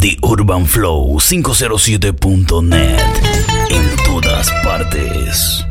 The Urban Flow 507.net en todas partes.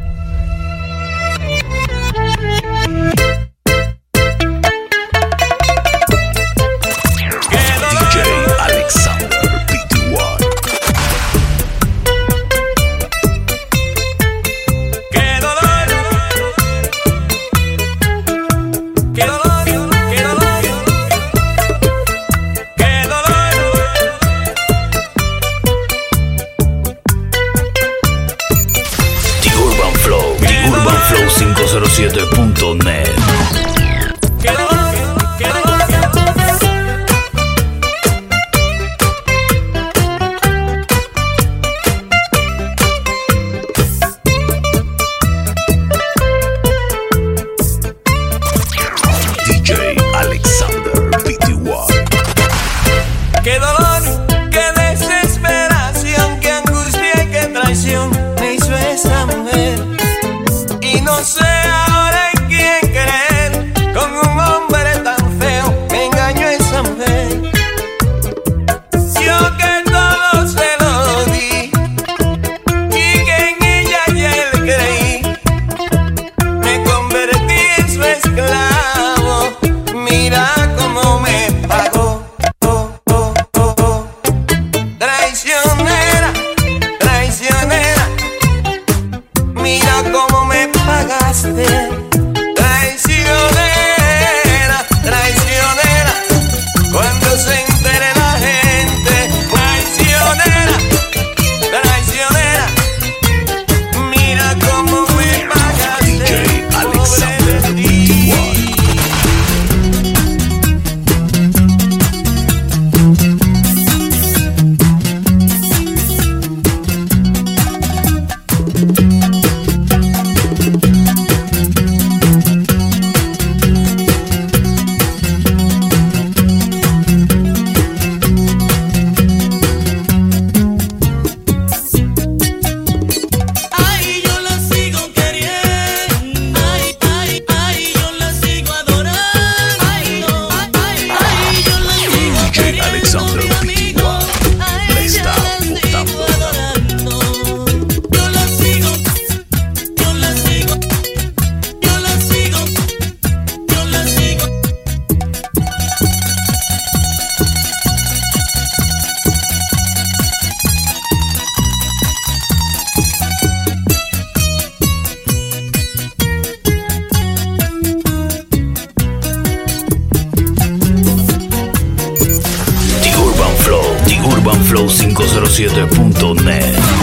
507.net.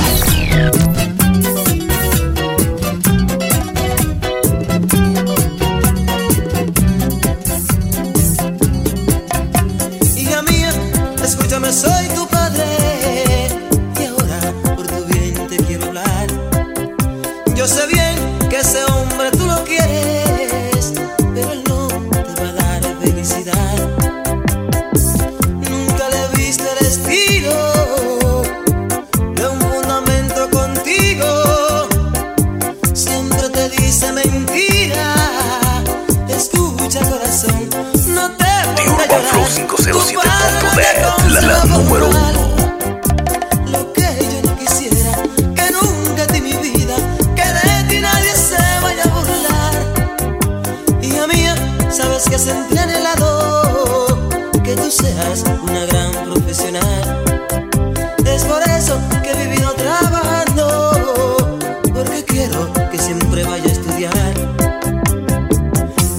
que senté anhelado que tú seas una gran profesional. Es por eso que he vivido trabajando, porque quiero que siempre vaya a estudiar.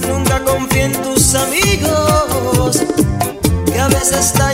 Nunca confío en tus amigos, que a veces están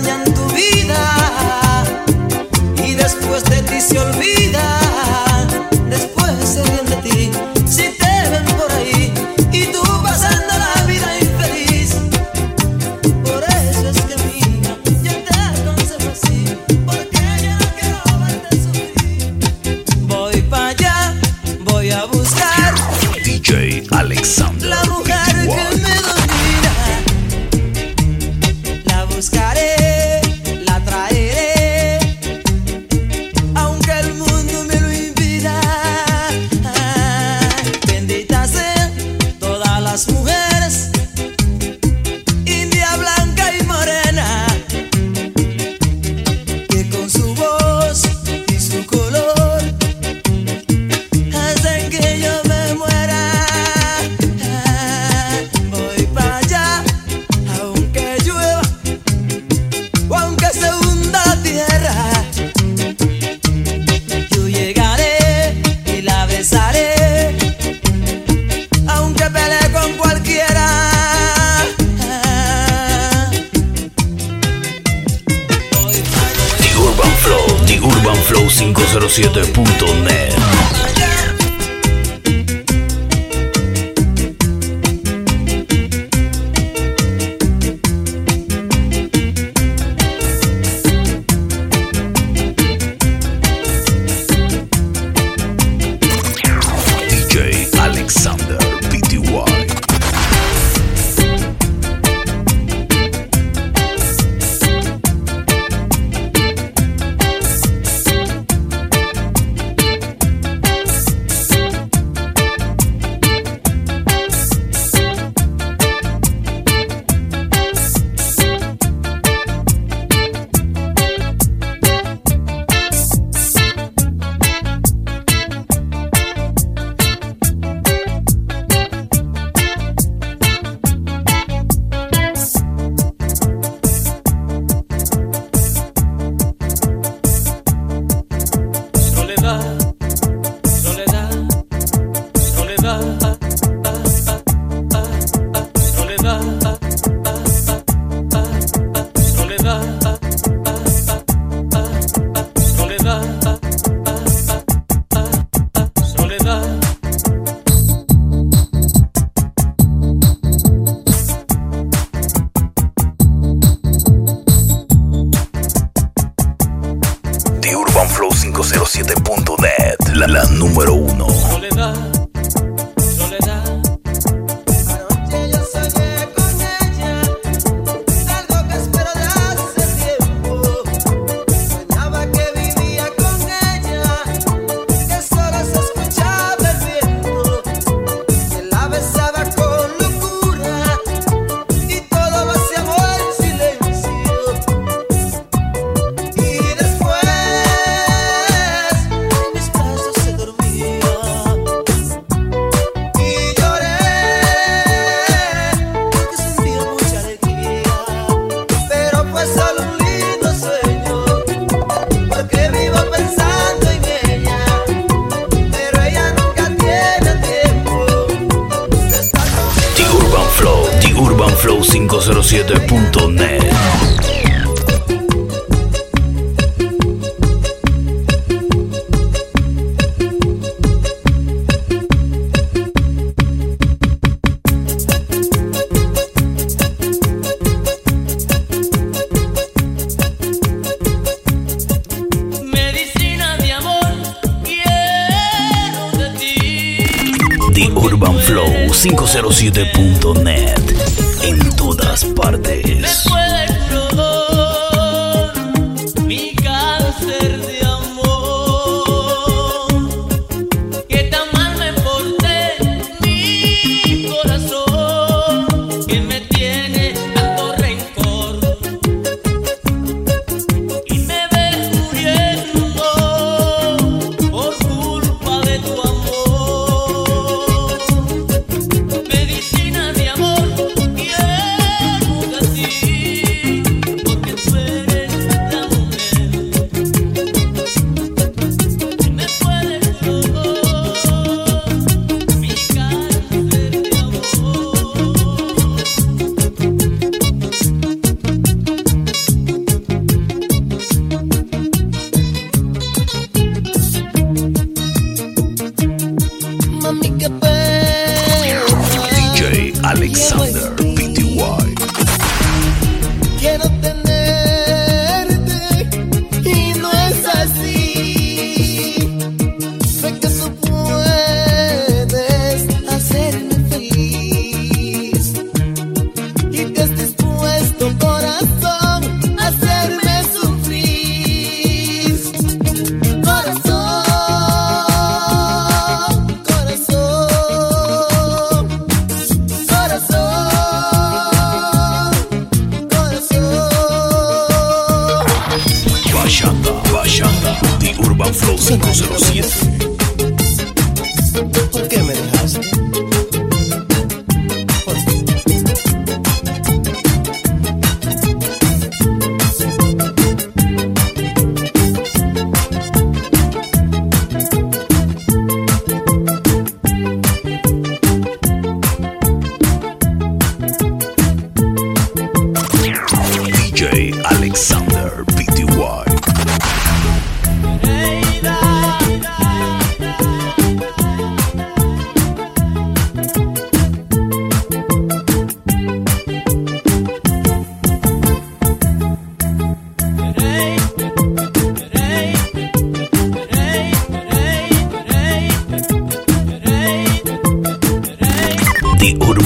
TheUrbanFlow507.net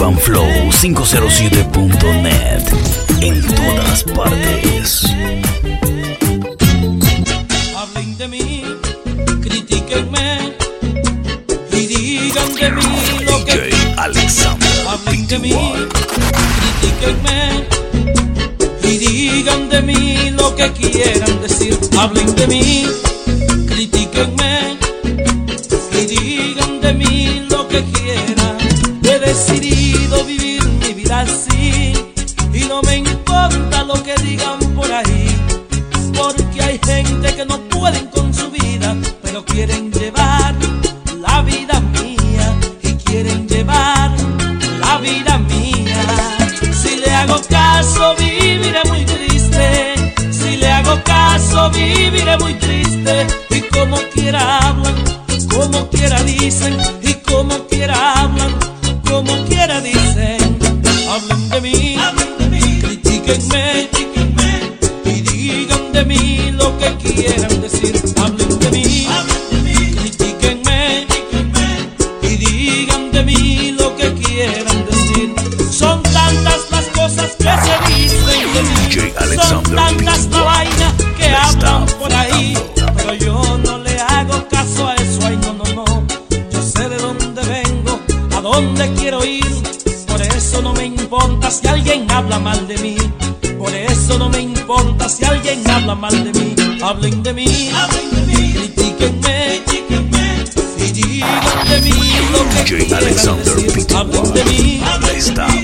UrbanFlow507.net en todas partes. Hablen de mí, critíquenme y digan de mí lo que DJ Alexander Hablen de mí, Pitbull. critíquenme y digan de mí lo que quieran decir. Hablen de mí, caso, viviré muy triste. Y como quiera hablan, como quiera dicen, y como quiera hablan, como quiera dicen. Hablen de mí, hablen de mí, critíquenme, habla mal de mí. Hablen de mí, hablen de mí, critíquenme, y digan de mí lo que quieran decir. Hablen de mí, Le está. botando.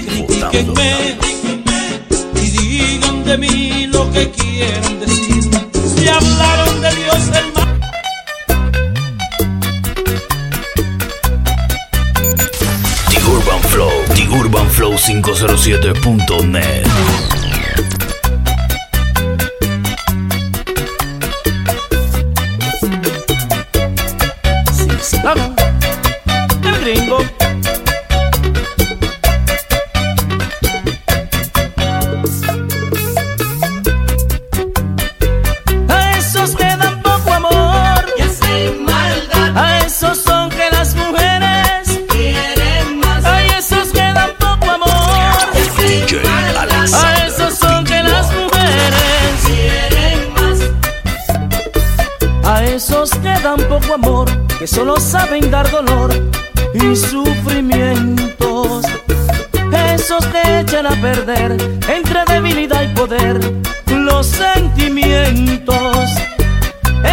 Y sufrimientos. Esos que echan a perder entre debilidad y poder los sentimientos.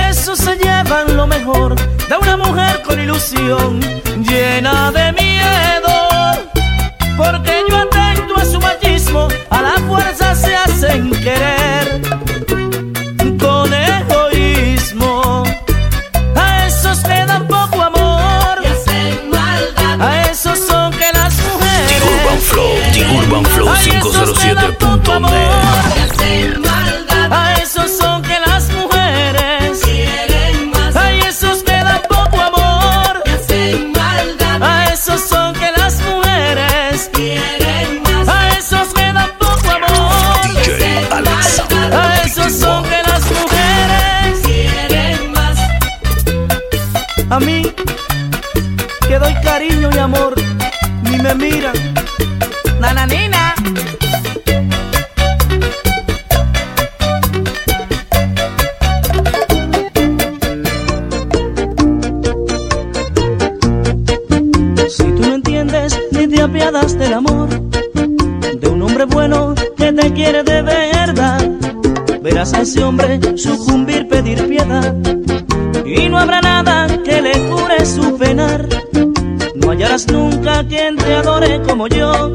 Esos se llevan lo mejor de una mujer con ilusión llena de miedo. Porque urbanflow507.net. A esos son que las mujeres quieren más. A esos que dan poco amor. A esos son que las mujeres quieren más. A esos que dan poco amor. DJ A esos son que las mujeres quieren más. A mí, que doy cariño y amor, ni me miran Nananina. Si tú no entiendes ni te apiadas del amor de un hombre bueno que te quiere de verdad, verás a ese hombre sucumbir, pedir piedad y no habrá nada que le cure su penar. No hallarás nunca quien te adore como yo,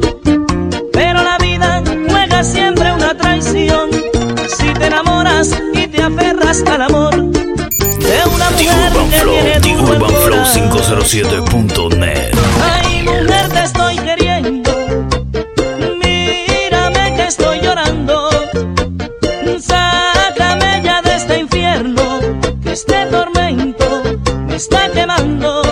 al amor de una The mujer Urban que Flow, tiene The Urban Flow corazón. 507.net. Ay, mujer, te estoy queriendo. Mírame que estoy llorando. Sácame ya de este infierno. Que este tormento me está quemando.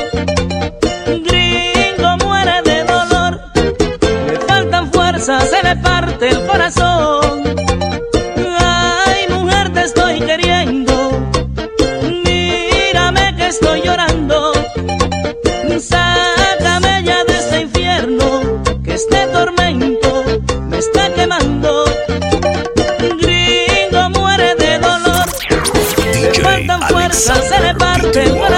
Le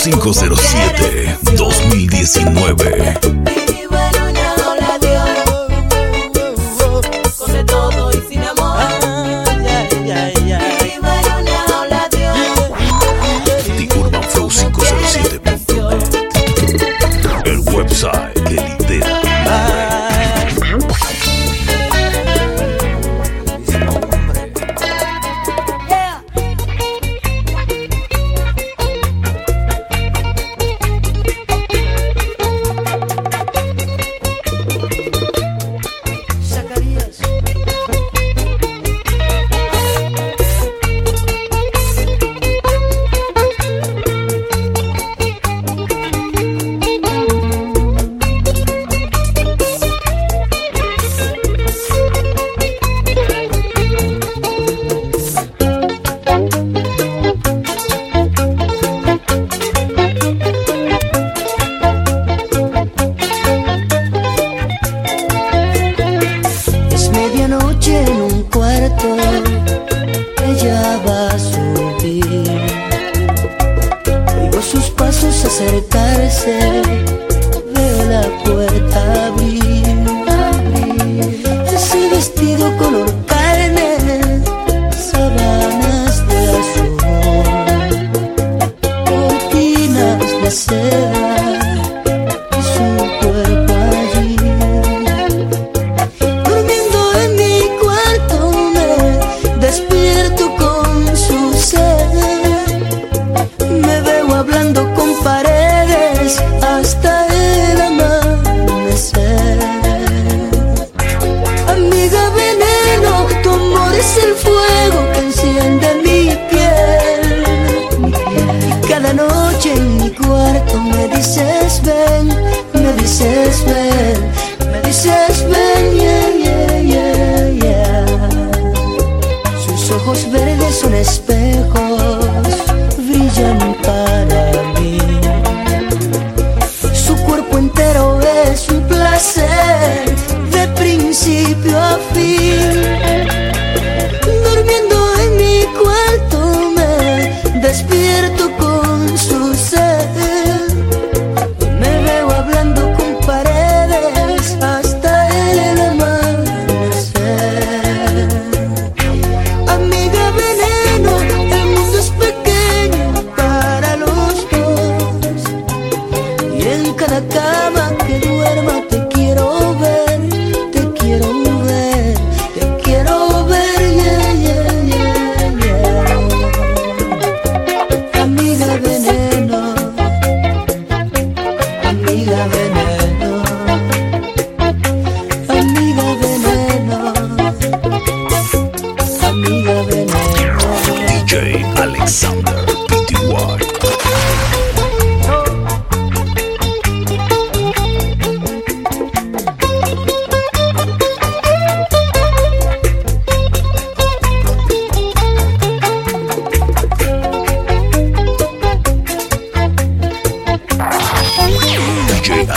507-2019.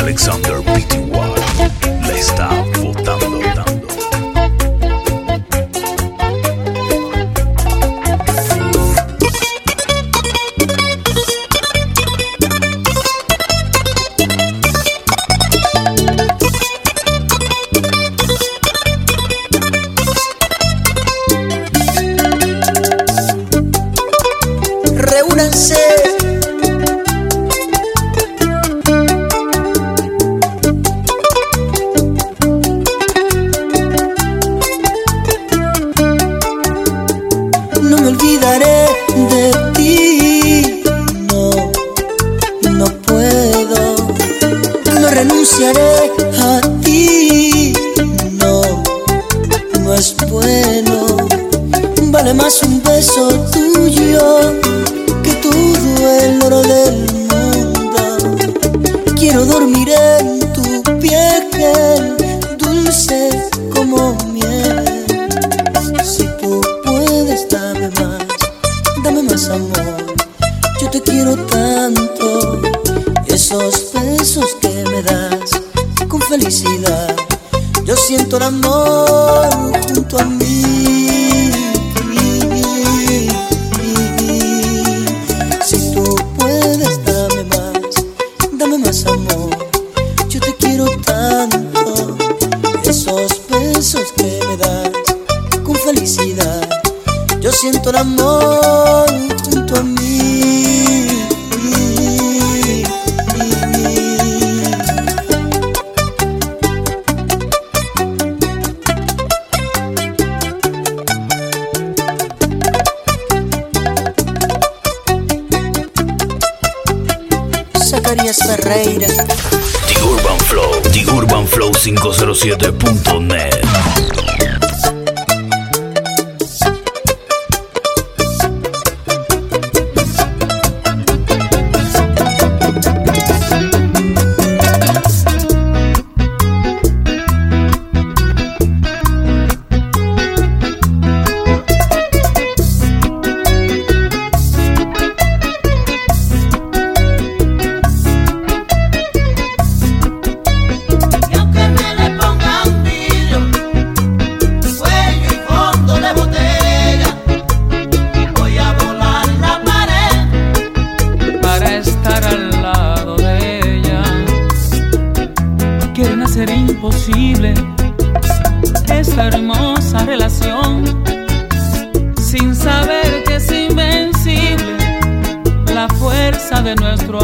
Alexander Arias Ferreira. The Urban Flow, The Urban Flow 507.net. nuestro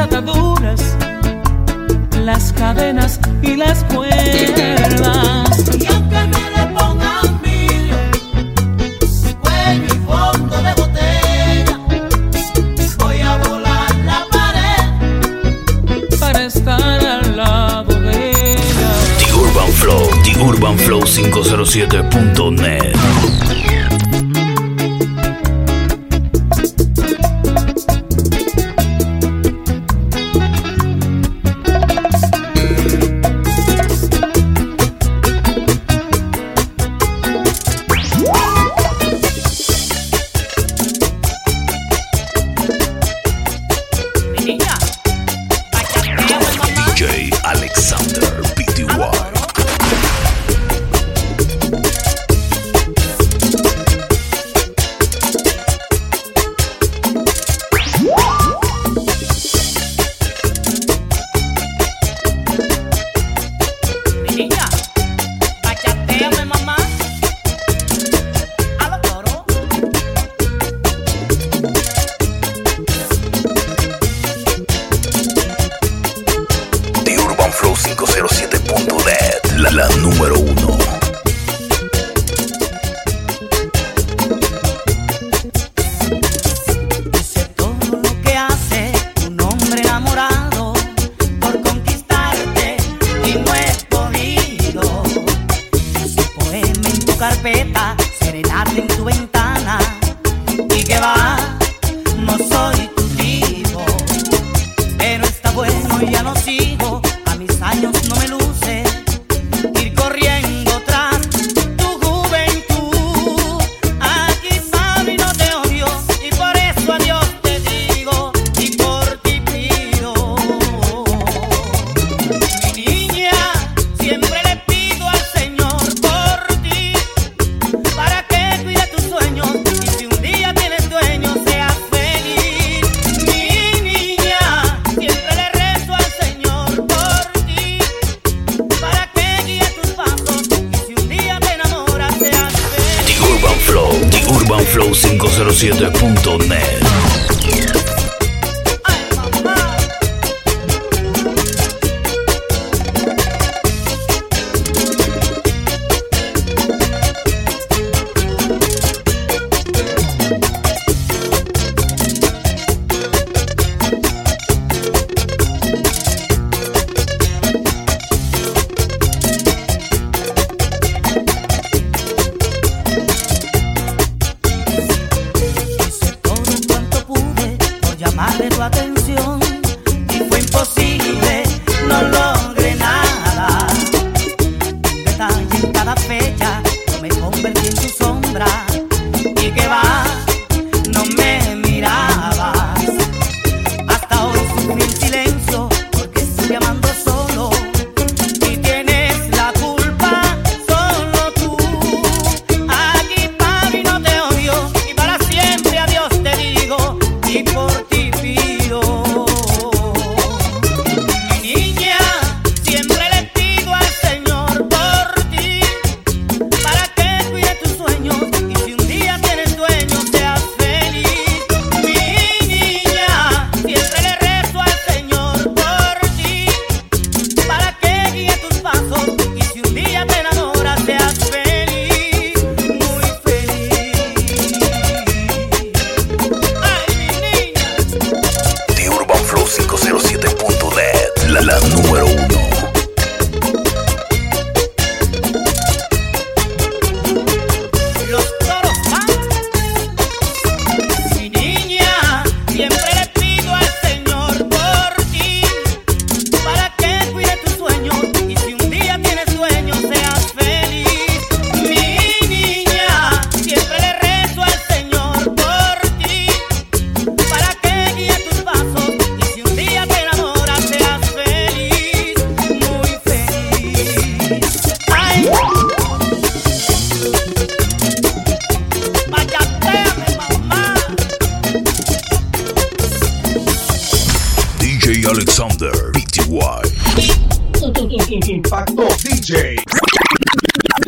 ataduras, las cadenas y las cuerdas. Y aunque me le pongan miles de cuello y fondo de botella, voy a volar la pared para estar al lado de ella. The Urban Flow, The Urban Flow 507.net.